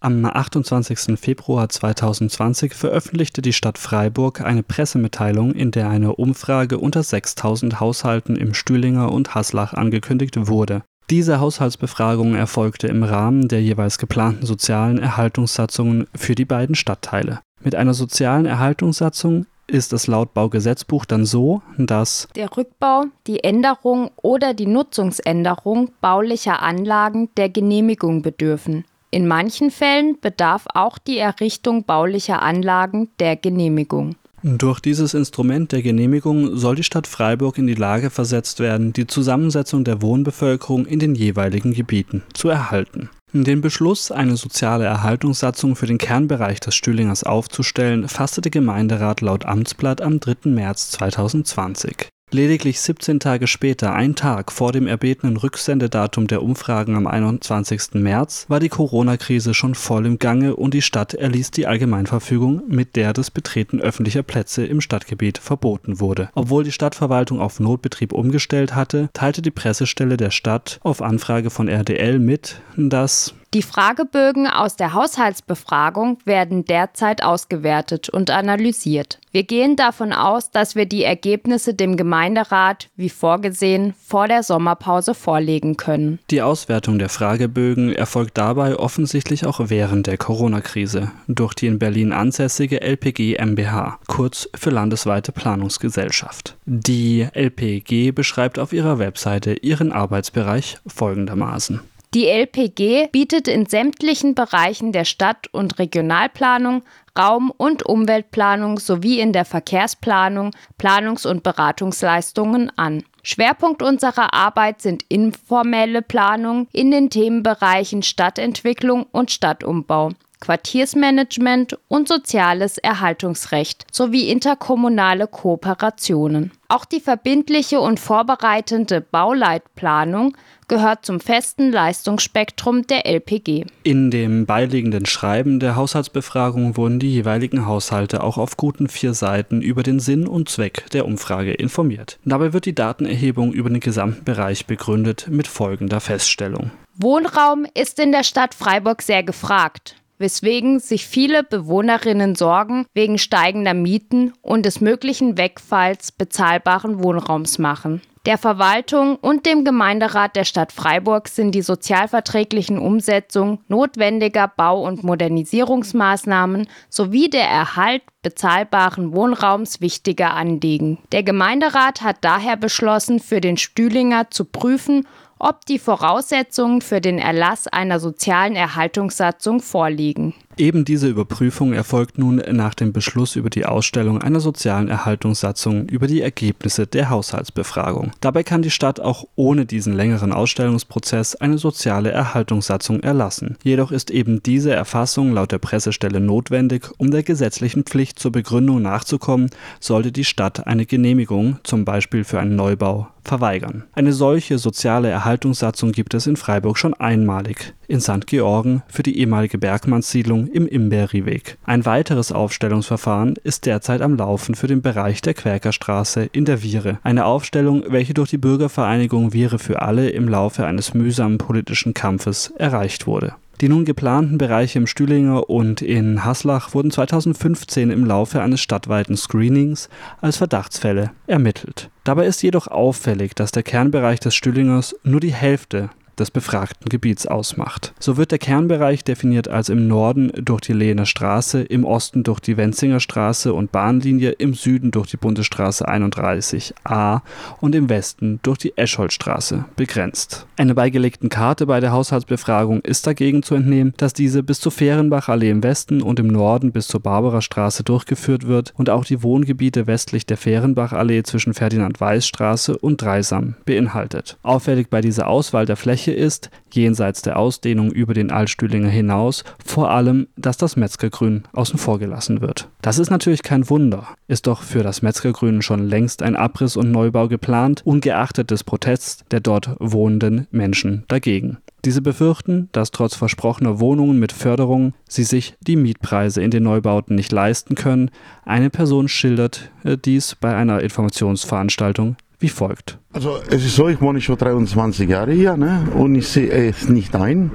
Am 28. Februar 2020 veröffentlichte die Stadt Freiburg eine Pressemitteilung, in der eine Umfrage unter 6000 Haushalten im Stühlinger und Haslach angekündigt wurde. Diese Haushaltsbefragung erfolgte im Rahmen der jeweils geplanten sozialen Erhaltungssatzungen für die beiden Stadtteile. Mit einer sozialen Erhaltungssatzung ist es laut Baugesetzbuch dann so, dass der Rückbau, die Änderung oder die Nutzungsänderung baulicher Anlagen der Genehmigung bedürfen. In manchen Fällen bedarf auch die Errichtung baulicher Anlagen der Genehmigung. Durch dieses Instrument der Genehmigung soll die Stadt Freiburg in die Lage versetzt werden, die Zusammensetzung der Wohnbevölkerung in den jeweiligen Gebieten zu erhalten. Den Beschluss, eine soziale Erhaltungssatzung für den Kernbereich des Stühlingers aufzustellen, fasste der Gemeinderat laut Amtsblatt am 3. März 2020. Lediglich 17 Tage später, ein Tag vor dem erbetenen Rücksendedatum der Umfragen am 21. März, war die Corona-Krise schon voll im Gange und die Stadt erließ die Allgemeinverfügung, mit der das Betreten öffentlicher Plätze im Stadtgebiet verboten wurde. Obwohl die Stadtverwaltung auf Notbetrieb umgestellt hatte, teilte die Pressestelle der Stadt auf Anfrage von RDL mit, dass die Fragebögen aus der Haushaltsbefragung werden derzeit ausgewertet und analysiert. Wir gehen davon aus, dass wir die Ergebnisse dem Gemeinderat, wie vorgesehen, vor der Sommerpause vorlegen können. Die Auswertung der Fragebögen erfolgt dabei offensichtlich auch während der Corona-Krise durch die in Berlin ansässige LPG MBH, kurz für Landesweite Planungsgesellschaft. Die LPG beschreibt auf ihrer Webseite ihren Arbeitsbereich folgendermaßen. Die LPG bietet in sämtlichen Bereichen der Stadt- und Regionalplanung, Raum- und Umweltplanung sowie in der Verkehrsplanung Planungs- und Beratungsleistungen an. Schwerpunkt unserer Arbeit sind informelle Planung in den Themenbereichen Stadtentwicklung und Stadtumbau. Quartiersmanagement und soziales Erhaltungsrecht sowie interkommunale Kooperationen. Auch die verbindliche und vorbereitende Bauleitplanung gehört zum festen Leistungsspektrum der LPG. In dem beiliegenden Schreiben der Haushaltsbefragung wurden die jeweiligen Haushalte auch auf guten vier Seiten über den Sinn und Zweck der Umfrage informiert. Dabei wird die Datenerhebung über den gesamten Bereich begründet mit folgender Feststellung. Wohnraum ist in der Stadt Freiburg sehr gefragt weswegen sich viele Bewohnerinnen Sorgen wegen steigender Mieten und des möglichen Wegfalls bezahlbaren Wohnraums machen. Der Verwaltung und dem Gemeinderat der Stadt Freiburg sind die sozialverträglichen Umsetzung notwendiger Bau- und Modernisierungsmaßnahmen sowie der Erhalt bezahlbaren Wohnraums wichtige Anliegen. Der Gemeinderat hat daher beschlossen, für den Stühlinger zu prüfen, ob die Voraussetzungen für den Erlass einer sozialen Erhaltungssatzung vorliegen. Eben diese Überprüfung erfolgt nun nach dem Beschluss über die Ausstellung einer sozialen Erhaltungssatzung über die Ergebnisse der Haushaltsbefragung. Dabei kann die Stadt auch ohne diesen längeren Ausstellungsprozess eine soziale Erhaltungssatzung erlassen. Jedoch ist eben diese Erfassung laut der Pressestelle notwendig, um der gesetzlichen Pflicht zur Begründung nachzukommen, sollte die Stadt eine Genehmigung, zum Beispiel für einen Neubau, verweigern. Eine solche soziale Erhaltungssatzung gibt es in Freiburg schon einmalig, in St. Georgen für die ehemalige Bergmannssiedlung im Imberriweg. Ein weiteres Aufstellungsverfahren ist derzeit am Laufen für den Bereich der Quäkerstraße in der Viere. Eine Aufstellung, welche durch die Bürgervereinigung Viere für alle im Laufe eines mühsamen politischen Kampfes erreicht wurde. Die nun geplanten Bereiche im Stühlinger und in Haslach wurden 2015 im Laufe eines stadtweiten Screenings als Verdachtsfälle ermittelt. Dabei ist jedoch auffällig, dass der Kernbereich des Stühlingers nur die Hälfte des befragten Gebiets ausmacht. So wird der Kernbereich definiert als im Norden durch die Lehner Straße, im Osten durch die Wenzinger Straße und Bahnlinie, im Süden durch die Bundesstraße 31a und im Westen durch die Escholtstraße begrenzt. Einer beigelegten Karte bei der Haushaltsbefragung ist dagegen zu entnehmen, dass diese bis zur Fehrenbachallee im Westen und im Norden bis zur Barbarastraße durchgeführt wird und auch die Wohngebiete westlich der Fehrenbachallee zwischen Ferdinand-Weiß-Straße und Dreisam beinhaltet. Auffällig bei dieser Auswahl der Fläche Fläche ist, jenseits der Ausdehnung über den Altstühlinger hinaus, vor allem, dass das Metzgergrün außen vor gelassen wird. Das ist natürlich kein Wunder, ist doch für das Metzgergrün schon längst ein Abriss und Neubau geplant, ungeachtet des Protests der dort wohnenden Menschen dagegen. Diese befürchten, dass trotz versprochener Wohnungen mit Förderung sie sich die Mietpreise in den Neubauten nicht leisten können. Eine Person schildert äh, dies bei einer Informationsveranstaltung wie folgt. Also es ist so, ich wohne schon 23 Jahre hier ne? und ich sehe es nicht ein,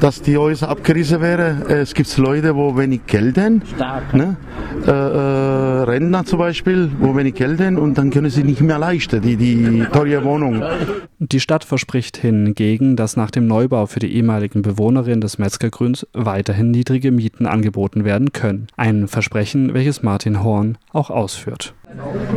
dass die Häuser abgerissen werden. Es gibt Leute, wo wenig Geld haben. Ne? Äh, äh, Rentner zum Beispiel, wo wenig Geld haben und dann können sie nicht mehr leisten, die, die teure Wohnung. Die Stadt verspricht hingegen, dass nach dem Neubau für die ehemaligen Bewohnerinnen des Metzgergrüns weiterhin niedrige Mieten angeboten werden können. Ein Versprechen, welches Martin Horn auch ausführt.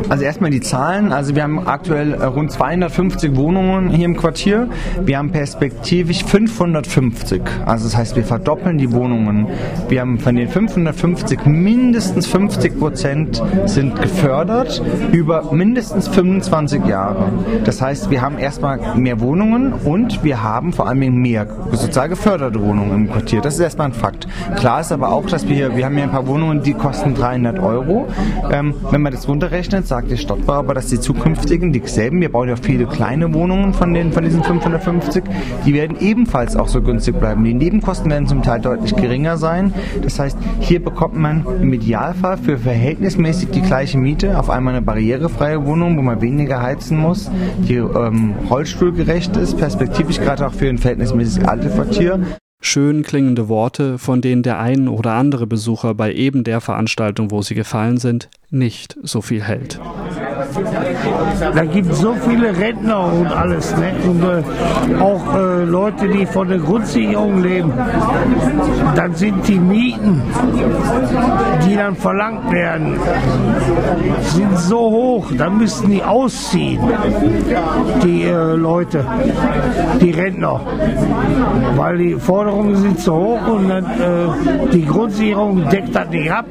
Also erstmal die Zahlen. Also wir haben aktuell äh, rund 250 Wohnungen hier im Quartier. Wir haben perspektivisch 550. Also das heißt, wir verdoppeln die Wohnungen. Wir haben von den 550 mindestens 50 Prozent sind gefördert über mindestens 25 Jahre. Das heißt, wir haben erstmal mehr Wohnungen und wir haben vor allem mehr sozial geförderte Wohnungen im Quartier. Das ist erstmal ein Fakt. Klar ist aber auch, dass wir hier, wir haben hier ein paar Wohnungen, die kosten 300 Euro. Ähm, wenn man das runter runterrechnet, sagt Stadtbau aber, dass die zukünftigen, dieselben, wir bauen ja viele kleine Wohnungen von, den, von diesen 550, die werden ebenfalls auch so günstig bleiben. Die Nebenkosten werden zum Teil deutlich geringer sein. Das heißt, hier bekommt man im Idealfall für verhältnismäßig die gleiche Miete auf einmal eine barrierefreie Wohnung, wo man weniger heizen muss, die ähm, rollstuhlgerecht ist, perspektivisch gerade auch für ein verhältnismäßig altes Quartier schön klingende Worte, von denen der ein oder andere Besucher bei eben der Veranstaltung, wo sie gefallen sind, nicht so viel hält. Da gibt es so viele Rentner und alles. Ne? Und äh, auch äh, Leute, die von der Grundsicherung leben. Dann sind die Mieten, die dann verlangt werden, sind so hoch. Dann müssten die ausziehen, die äh, Leute, die Rentner. Weil die Forderungen sind zu hoch und dann, äh, die Grundsicherung deckt das nicht ab.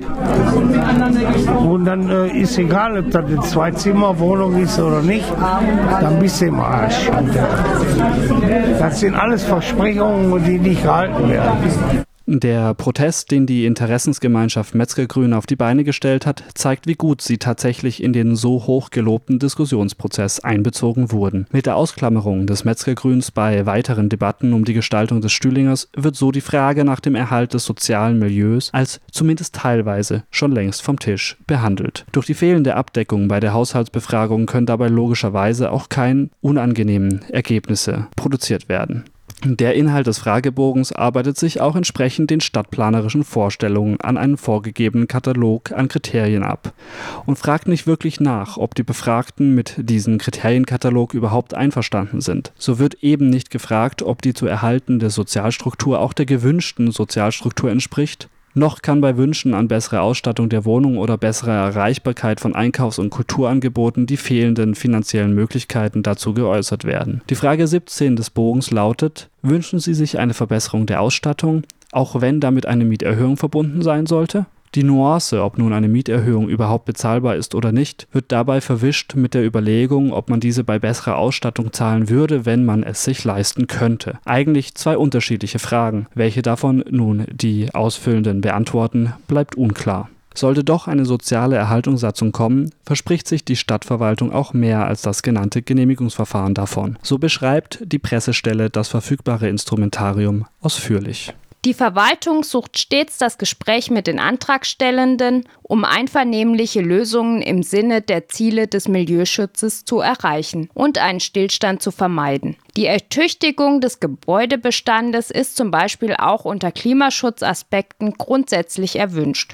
Und dann äh, ist egal, ob das eine Zwei-Zimmer-Wohnung ist oder nicht, dann bist du im Arsch. Das sind alles Versprechungen, die nicht gehalten werden. Der Protest, den die Interessensgemeinschaft Metzgergrün auf die Beine gestellt hat, zeigt, wie gut sie tatsächlich in den so hoch gelobten Diskussionsprozess einbezogen wurden. Mit der Ausklammerung des Metzgergrüns bei weiteren Debatten um die Gestaltung des Stühlingers wird so die Frage nach dem Erhalt des sozialen Milieus als zumindest teilweise schon längst vom Tisch behandelt. Durch die fehlende Abdeckung bei der Haushaltsbefragung können dabei logischerweise auch keine unangenehmen Ergebnisse produziert werden. Der Inhalt des Fragebogens arbeitet sich auch entsprechend den stadtplanerischen Vorstellungen an einem vorgegebenen Katalog an Kriterien ab und fragt nicht wirklich nach, ob die Befragten mit diesem Kriterienkatalog überhaupt einverstanden sind. So wird eben nicht gefragt, ob die zu erhaltende Sozialstruktur auch der gewünschten Sozialstruktur entspricht, noch kann bei Wünschen an bessere Ausstattung der Wohnung oder bessere Erreichbarkeit von Einkaufs- und Kulturangeboten die fehlenden finanziellen Möglichkeiten dazu geäußert werden. Die Frage 17 des Bogens lautet: Wünschen Sie sich eine Verbesserung der Ausstattung, auch wenn damit eine Mieterhöhung verbunden sein sollte? Die Nuance, ob nun eine Mieterhöhung überhaupt bezahlbar ist oder nicht, wird dabei verwischt mit der Überlegung, ob man diese bei besserer Ausstattung zahlen würde, wenn man es sich leisten könnte. Eigentlich zwei unterschiedliche Fragen. Welche davon nun die Ausfüllenden beantworten, bleibt unklar. Sollte doch eine soziale Erhaltungssatzung kommen, verspricht sich die Stadtverwaltung auch mehr als das genannte Genehmigungsverfahren davon. So beschreibt die Pressestelle das verfügbare Instrumentarium ausführlich. Die Verwaltung sucht stets das Gespräch mit den Antragstellenden, um einvernehmliche Lösungen im Sinne der Ziele des Milieuschutzes zu erreichen und einen Stillstand zu vermeiden. Die Ertüchtigung des Gebäudebestandes ist zum Beispiel auch unter Klimaschutzaspekten grundsätzlich erwünscht.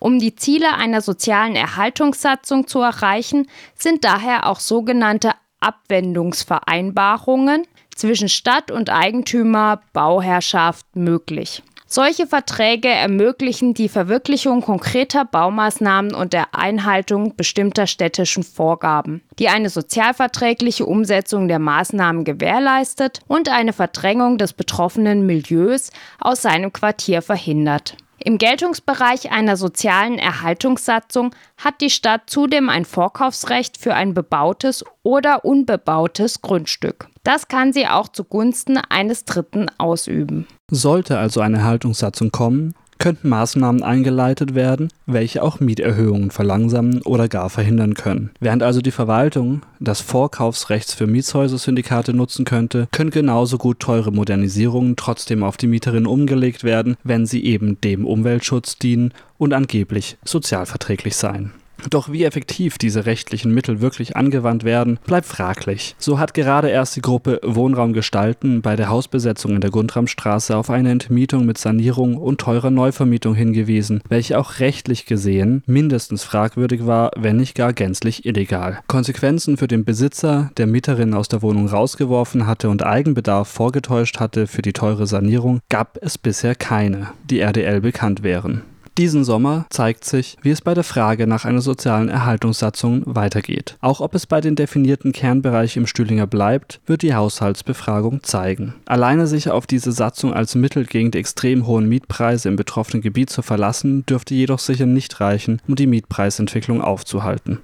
Um die Ziele einer sozialen Erhaltungssatzung zu erreichen, sind daher auch sogenannte Abwendungsvereinbarungen zwischen Stadt und Eigentümer, Bauherrschaft möglich. Solche Verträge ermöglichen die Verwirklichung konkreter Baumaßnahmen und der Einhaltung bestimmter städtischen Vorgaben, die eine sozialverträgliche Umsetzung der Maßnahmen gewährleistet und eine Verdrängung des betroffenen Milieus aus seinem Quartier verhindert. Im Geltungsbereich einer sozialen Erhaltungssatzung hat die Stadt zudem ein Vorkaufsrecht für ein bebautes oder unbebautes Grundstück. Das kann sie auch zugunsten eines Dritten ausüben. Sollte also eine Erhaltungssatzung kommen, könnten Maßnahmen eingeleitet werden, welche auch Mieterhöhungen verlangsamen oder gar verhindern können. Während also die Verwaltung das Vorkaufsrechts für Mietshäuser-Syndikate nutzen könnte, können genauso gut teure Modernisierungen trotzdem auf die Mieterinnen umgelegt werden, wenn sie eben dem Umweltschutz dienen und angeblich sozialverträglich seien. Doch wie effektiv diese rechtlichen Mittel wirklich angewandt werden, bleibt fraglich. So hat gerade erst die Gruppe Wohnraum gestalten bei der Hausbesetzung in der Gundramstraße auf eine Entmietung mit Sanierung und teurer Neuvermietung hingewiesen, welche auch rechtlich gesehen mindestens fragwürdig war, wenn nicht gar gänzlich illegal. Konsequenzen für den Besitzer, der Mieterin aus der Wohnung rausgeworfen hatte und Eigenbedarf vorgetäuscht hatte für die teure Sanierung, gab es bisher keine, die RDL bekannt wären. Diesen Sommer zeigt sich, wie es bei der Frage nach einer sozialen Erhaltungssatzung weitergeht. Auch ob es bei den definierten Kernbereichen im Stühlinger bleibt, wird die Haushaltsbefragung zeigen. Alleine sich auf diese Satzung als Mittel gegen die extrem hohen Mietpreise im betroffenen Gebiet zu verlassen, dürfte jedoch sicher nicht reichen, um die Mietpreisentwicklung aufzuhalten.